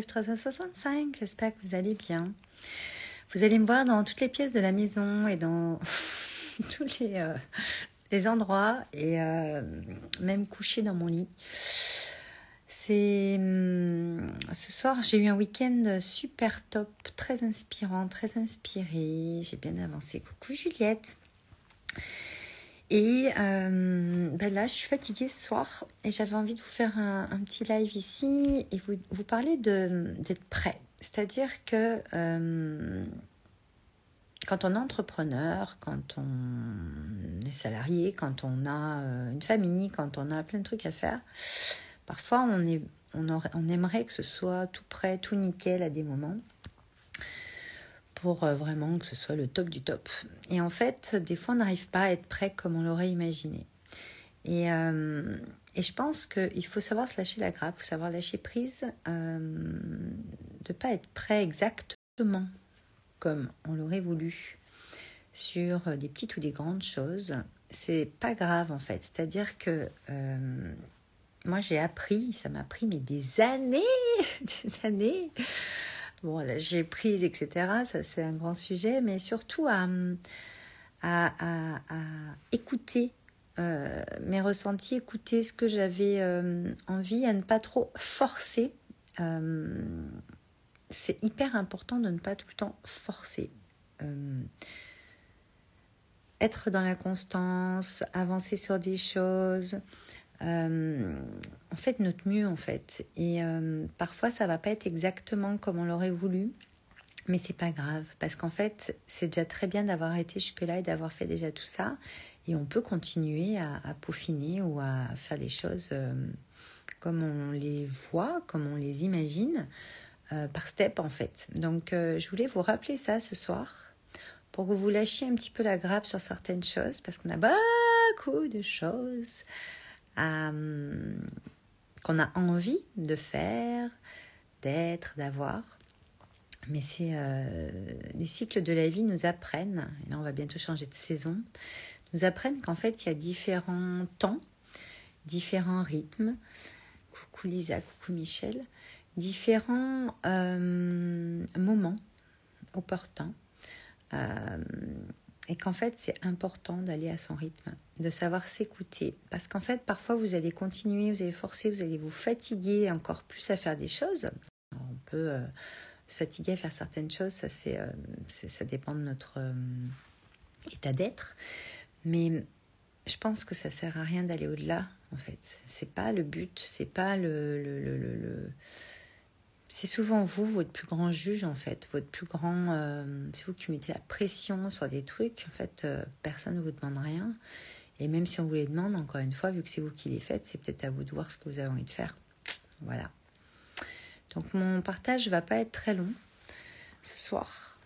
365, j'espère que vous allez bien. Vous allez me voir dans toutes les pièces de la maison et dans tous les, euh, les, endroits et euh, même couché dans mon lit. C'est hum, ce soir, j'ai eu un week-end super top, très inspirant, très inspiré. J'ai bien avancé. Coucou Juliette. Et euh, ben là, je suis fatiguée ce soir et j'avais envie de vous faire un, petit live ici et vous, vous parler d'être prêt. C'est-à-dire que euh, quand on est entrepreneur, quand on est salarié, quand on a euh, une famille, quand on a plein de trucs à faire, parfois on, est, on, on aimerait que ce soit tout prêt, tout nickel à des moments pour euh, vraiment que ce soit le top du top. Et en fait, des fois, on n'arrive pas à être prêt comme on l'aurait imaginé. Et, euh, et, je pense qu'il faut savoir se lâcher la grappe, faut savoir lâcher prise, euh, de pas être prêt exactement comme on l'aurait voulu sur des petites ou des grandes choses. C'est pas grave en fait. C'est-à-dire que moi j'ai appris, ça m'a pris mais des années, des années bon, j'ai prise, etc. Ça, c'est un grand sujet, mais surtout à, à, écouter euh, mes ressentis, écouter ce que j'avais euh, envie, à ne pas trop forcer. Euh, c'est hyper important de ne pas tout le temps forcer. être dans la constance, avancer sur des choses, euh, on fait notre mieux en fait. Et euh, parfois ça va pas être exactement comme on l'aurait voulu, mais c'est pas grave parce qu'en fait c'est déjà très bien d'avoir été jusque-là et d'avoir fait déjà tout ça. Et on peut continuer à, peaufiner ou à faire des choses euh, comme on les voit, comme on les imagine, par step en fait. Donc je voulais vous rappeler ça ce soir pour que vous lâchiez un petit peu la grappe sur certaines choses parce qu'on a beaucoup de choses qu'on a envie de faire, d'être, d'avoir. Mais c'est euh, les cycles de la vie nous apprennent, et là on va bientôt changer de saison, nous apprennent qu'en fait il y a différents temps, différents rythmes. Coucou Lisa, coucou Michel, différents euh, moments opportuns. Euh, et qu'en fait c'est important d'aller à son rythme, de savoir s'écouter. Parce qu'en fait parfois vous allez continuer, vous allez forcer, vous allez vous fatiguer encore plus à faire des choses. on peut euh, se fatiguer à faire certaines choses, ça, c'est, euh, ça dépend de notre euh, état d'être. Mais je pense que ça sert à rien d'aller au-delà en fait. C'est pas le but, c'est pas le, le, le, le c'est souvent vous, votre plus grand juge en fait, votre plus grand... Euh, c'est vous qui mettez la pression sur des trucs, en fait, euh, personne ne vous demande rien. Et même si on vous les demande, encore une fois, vu que c'est vous qui les faites, c'est peut-être à vous de voir ce que vous avez envie de faire. Voilà. Donc mon partage va pas être très long ce soir.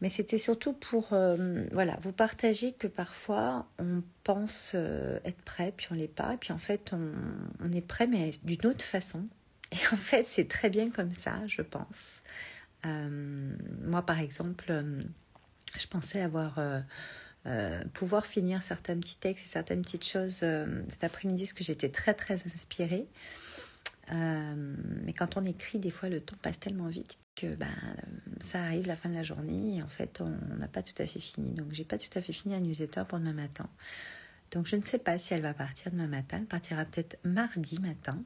Mais c'était surtout pour euh, voilà, vous partager que parfois on pense être prêt, puis on l'est pas, et puis en fait on est prêt, mais d'une autre façon. Et en fait, c'est très bien comme ça, je pense. Euh, moi, par exemple, euh, je pensais avoir euh, pouvoir finir certains petits textes et certaines petites choses cet après-midi, parce que j'étais très très inspirée. mais quand on écrit, des fois, le temps passe tellement vite que ben, ça arrive la fin de la journée et en fait, on n'a pas tout à fait fini. Donc, j'ai pas tout à fait fini la newsletter pour demain matin. Donc, je ne sais pas si elle va partir demain matin. Elle partira peut-être mardi matin.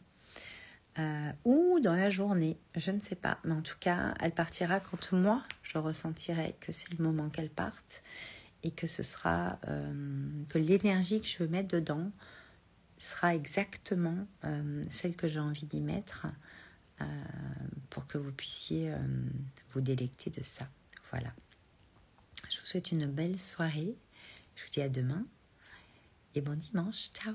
Euh, ou dans la journée, je ne sais pas. Mais en tout cas, elle partira quand moi, je ressentirai que c'est le moment qu'elle parte et que ce sera euh, que l'énergie que je veux mettre dedans sera exactement euh, celle que j'ai envie d'y mettre pour que vous puissiez vous délecter de ça. Voilà. Je vous souhaite une belle soirée. Je vous dis à demain et bon dimanche. Ciao